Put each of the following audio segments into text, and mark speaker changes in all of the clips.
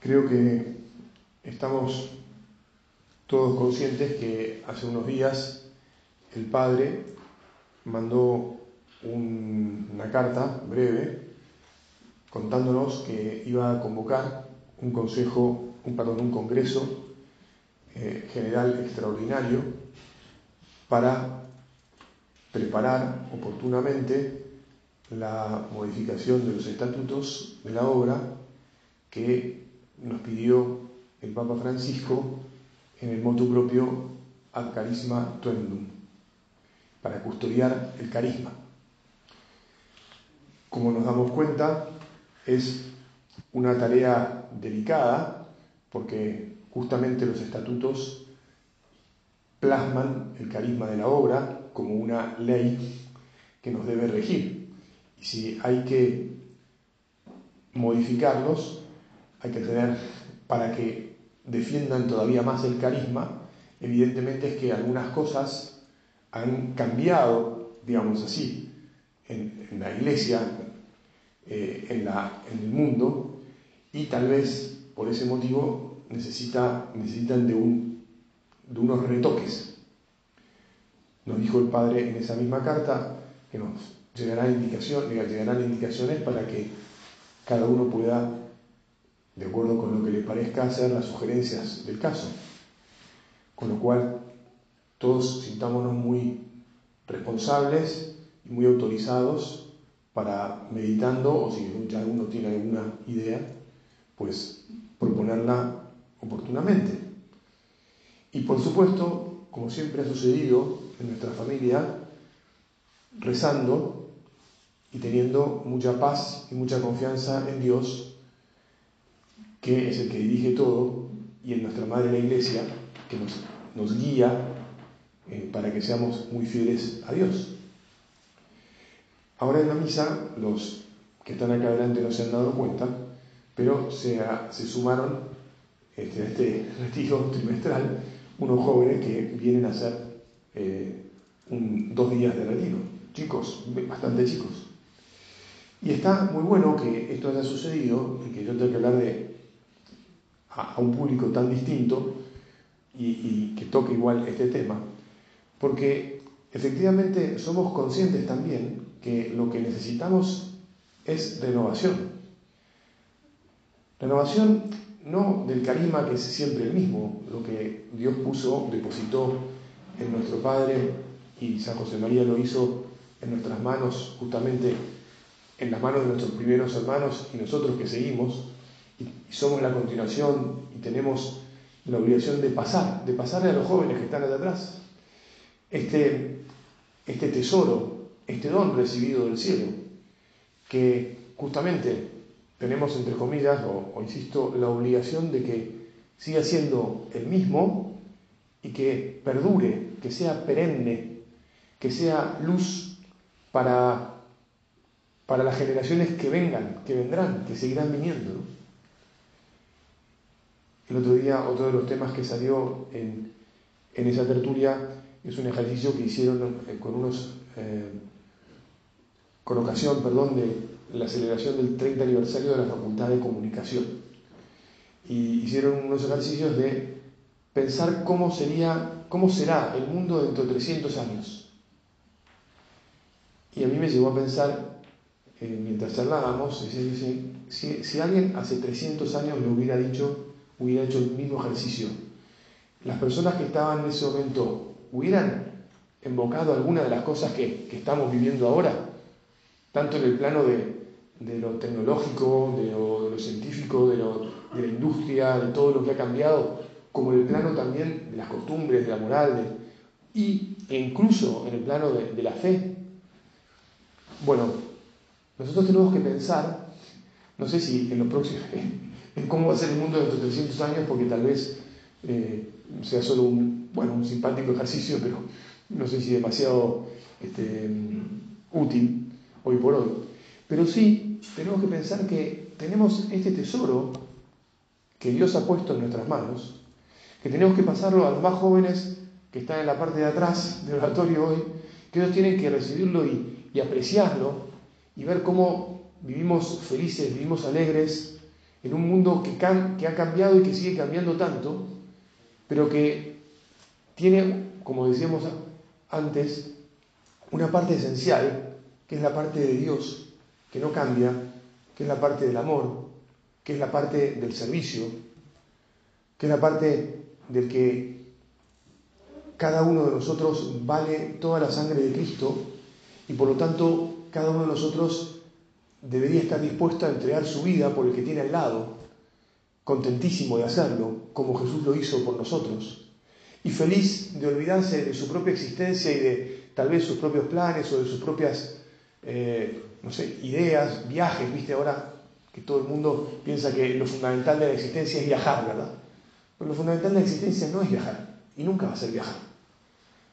Speaker 1: Creo que estamos todos conscientes que hace unos días el Padre mandó una carta breve contándonos que iba a convocar un consejo, un perdón, un congreso eh, general extraordinario para preparar oportunamente la modificación de los estatutos de la obra que nos pidió el Papa Francisco en el motu propio ad carisma tuendum, para custodiar el carisma. Como nos damos cuenta, es una tarea delicada porque justamente los estatutos plasman el carisma de la obra como una ley que nos debe regir. Y si hay que modificarlos, hay que tener para que defiendan todavía más el carisma, evidentemente es que algunas cosas han cambiado, digamos así, en, la iglesia, eh, en, la, en, el mundo, y tal vez por ese motivo necesita, necesitan de, un, de unos retoques. Nos dijo el Padre en esa misma carta que nos llegarán, indicación, llegarán indicaciones para que cada uno pueda de acuerdo con lo que le parezca hacer las sugerencias del caso. Con lo cual, todos sintámonos muy responsables y muy autorizados para meditando, o si ya alguno tiene alguna idea, pues proponerla oportunamente. Y por supuesto, como siempre ha sucedido en nuestra familia, rezando y teniendo mucha paz y mucha confianza en Dios que es el que dirige todo, y en nuestra Madre la Iglesia, que nos, guía eh, para que seamos muy fieles a Dios. Ahora en la misa, los que están acá adelante no se han dado cuenta, pero se, se sumaron este, a este retiro trimestral unos jóvenes que vienen a hacer eh, dos días de retiro, chicos, bastante chicos. Y está muy bueno que esto haya sucedido y que yo tengo que hablar de a, un público tan distinto y, que toque igual este tema, porque efectivamente somos conscientes también que lo que necesitamos es renovación. Renovación no del carisma que es siempre el mismo, lo que Dios puso, depositó en nuestro Padre y San José María lo hizo en nuestras manos, justamente en las manos de nuestros primeros hermanos y nosotros que seguimos, y somos la continuación y tenemos la obligación de pasar, de pasarle a los jóvenes que están allá atrás este, este tesoro, este don recibido del cielo, que justamente tenemos, entre comillas, o, insisto, la obligación de que siga siendo el mismo y que perdure, que sea perenne, que sea luz para, para las generaciones que vengan, que vendrán, que seguirán viniendo. El otro día, otro de los temas que salió en, esa tertulia es un ejercicio que hicieron eh, eh, con ocasión, perdón, de la celebración del 30 aniversario de la Facultad de Comunicación. Y hicieron unos ejercicios de pensar cómo sería, cómo será el mundo dentro de 300 años. Y a mí me llevó a pensar, eh, mientras charlábamos, si, si alguien hace 300 años le hubiera dicho hubiera hecho el mismo ejercicio. Las personas que estaban en ese momento hubieran invocado alguna de las cosas que, estamos viviendo ahora, tanto en el plano de, lo tecnológico, de lo, científico, de, la industria, de todo lo que ha cambiado, como en el plano también de las costumbres, de la moral, y, e incluso en el plano de, la fe. Bueno, nosotros tenemos que pensar, no sé si en los próximos, cómo va a ser el mundo dentro de 300 años, porque tal vez eh, sea solo un, bueno, un simpático ejercicio, pero no sé si demasiado este, útil hoy por hoy. Pero sí tenemos que pensar que tenemos este tesoro que Dios ha puesto en nuestras manos, que tenemos que pasarlo a los más jóvenes que están en la parte de atrás del oratorio hoy, que ellos tienen que recibirlo y apreciarlo y ver cómo vivimos felices, vivimos alegres, en un mundo que, ha cambiado y que sigue cambiando tanto, pero que tiene, como decíamos antes, una parte esencial, que es la parte de Dios, que no cambia, que es la parte del amor, que es la parte del servicio, que es la parte del que cada uno de nosotros vale toda la sangre de Cristo y por lo tanto cada uno de nosotros debería estar dispuesto a entregar su vida por el que tiene al lado, contentísimo de hacerlo, como Jesús lo hizo por nosotros, y feliz de olvidarse de su propia existencia y de tal vez sus propios planes o de sus propias, eh, no sé, ideas, viajes, viste ahora que todo el mundo piensa que lo fundamental de la existencia es viajar, ¿verdad? Pero lo fundamental de la existencia no es viajar, y nunca va a ser viajar.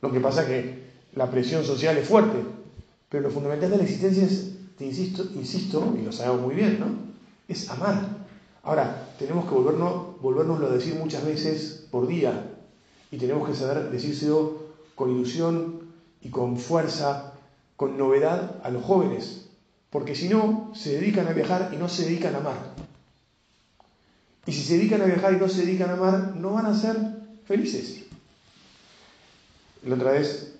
Speaker 1: Lo que pasa es que la presión social es fuerte, pero lo fundamental de la existencia es, te insisto, insisto, y lo sabemos muy bien, ¿no? Es amar. Ahora, tenemos que volvernos, volvernoslo a decir muchas veces por día, y tenemos que saber decírselo con ilusión y con fuerza, con novedad a los jóvenes, porque si no, se dedican a viajar y no se dedican a amar. Y si se dedican a viajar y no se dedican a amar, no van a ser felices. La otra vez,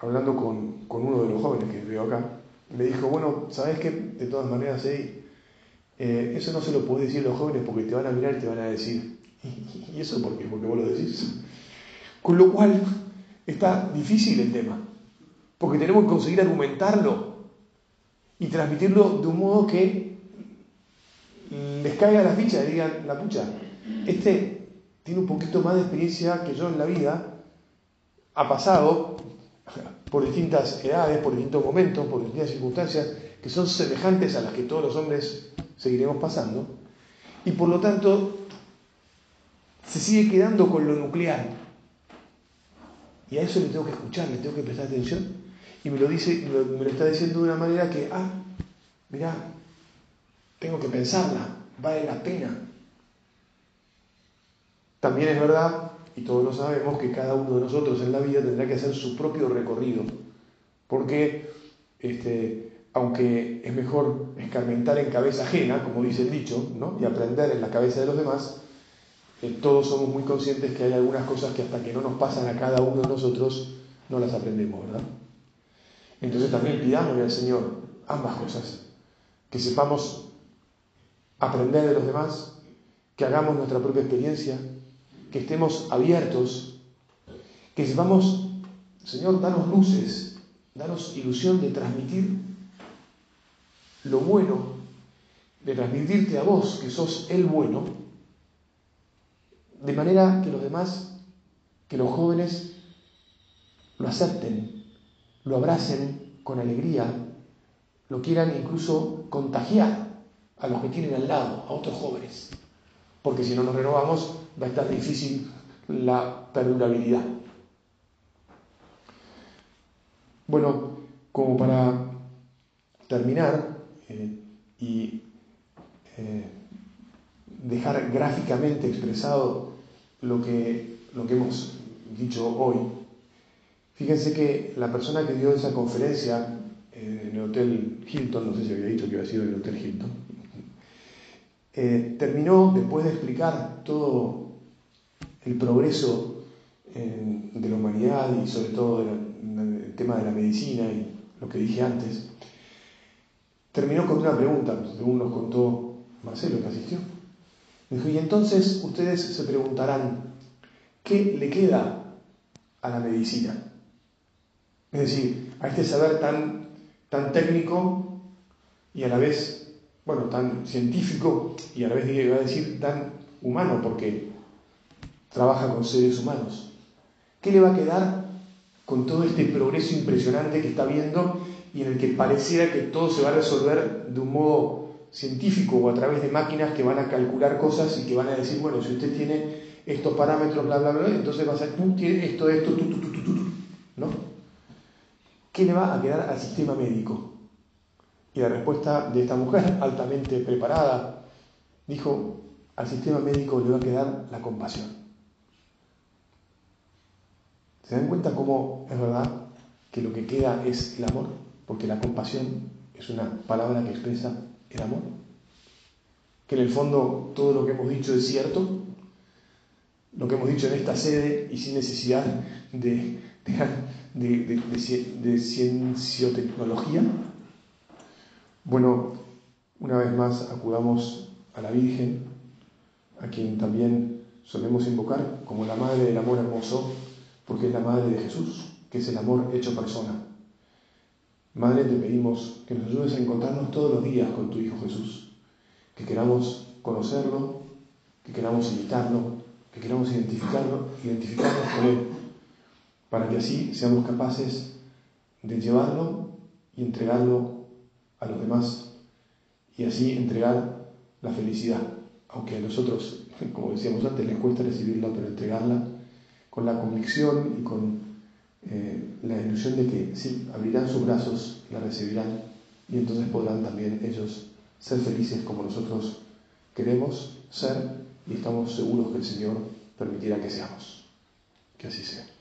Speaker 1: hablando con, uno de los jóvenes que veo acá, me dijo, bueno, ¿sabes qué? De todas maneras, eh, eso no se lo puedes decir a los jóvenes porque te van a mirar y te van a decir, ¿y eso por qué? Porque vos lo decís. Con lo cual, está difícil el tema, porque tenemos que conseguir argumentarlo y transmitirlo de un modo que les caiga la ficha y digan, la pucha, este tiene un poquito más de experiencia que yo en la vida, ha pasado por distintas edades, por distintos momentos, por distintas circunstancias que son semejantes a las que todos los hombres seguiremos pasando, y por lo tanto se sigue quedando con lo nuclear. Y a eso le tengo que escuchar, le tengo que prestar atención, y me lo dice, me lo, está diciendo de una manera que, ah, mira, tengo que pensarla, vale la pena. También es verdad y todos lo sabemos, que cada uno de nosotros en la vida tendrá que hacer su propio recorrido. Porque, este, aunque es mejor escarmentar en cabeza ajena, como dice el dicho, ¿no? y aprender en la cabeza de los demás, eh, todos somos muy conscientes que hay algunas cosas que hasta que no nos pasan a cada uno de nosotros, no las aprendemos, ¿verdad? Entonces también pidámosle al Señor ambas cosas, que sepamos aprender de los demás, que hagamos nuestra propia experiencia, que estemos abiertos, que sepamos, Señor, danos luces, danos ilusión de transmitir lo bueno, de transmitirte a vos, que sos el bueno, de manera que los demás, que los jóvenes lo acepten, lo abracen con alegría, lo quieran incluso contagiar a los que tienen al lado, a otros jóvenes. Porque si no nos renovamos, va a estar difícil la perdurabilidad. Bueno, como para terminar eh, y eh, dejar gráficamente expresado lo que, lo que hemos dicho hoy, fíjense que la persona que dio esa conferencia en el Hotel Hilton, no sé si había dicho que había sido en el Hotel Hilton, eh, terminó, después de explicar todo el progreso de la humanidad y sobre todo el tema de la medicina y lo que dije antes, terminó con una pregunta, según nos contó Marcelo que asistió. dijo, y entonces ustedes se preguntarán, ¿qué le queda a la medicina? Es decir, a este saber tan, tan técnico y a la vez, bueno, tan científico y a la vez iba a decir tan humano, porque trabaja con seres humanos. ¿Qué le va a quedar con todo este progreso impresionante que está viendo y en el que pareciera que todo se va a resolver de un modo científico o a través de máquinas que van a calcular cosas y que van a decir, bueno, si usted tiene estos parámetros, bla, bla, bla, entonces va a ser, esto, esto, tú, tú, tú, tú, tú, ¿no? ¿Qué le va a quedar al sistema médico? Y la respuesta de esta mujer, altamente preparada, dijo, al sistema médico le va a quedar la compasión. ¿Se dan cuenta cómo es verdad que lo que queda es el amor? Porque la compasión es una palabra que expresa el amor. que en el fondo todo lo que hemos dicho es cierto, lo que hemos dicho en esta sede y sin necesidad de, de, de, cienciotecnología. Bueno, una vez más acudamos a la Virgen, a quien también solemos invocar como la Madre del Amor Hermoso, porque es la Madre de Jesús, que es el amor hecho persona. Madre, te pedimos que nos ayudes a encontrarnos todos los días con tu Hijo Jesús, que queramos conocerlo, que queramos imitarlo, que queramos identificarlo, identificarnos con Él, para que así seamos capaces de llevarlo y entregarlo a los demás, y así entregar la felicidad, aunque a nosotros, como decíamos antes, les cuesta recibirla, pero entregarla con la convicción y con eh, la ilusión de que sí, abrirán sus brazos, la recibirán, y entonces podrán también ellos ser felices como nosotros queremos ser y estamos seguros que el Señor permitirá que seamos. Que así sea.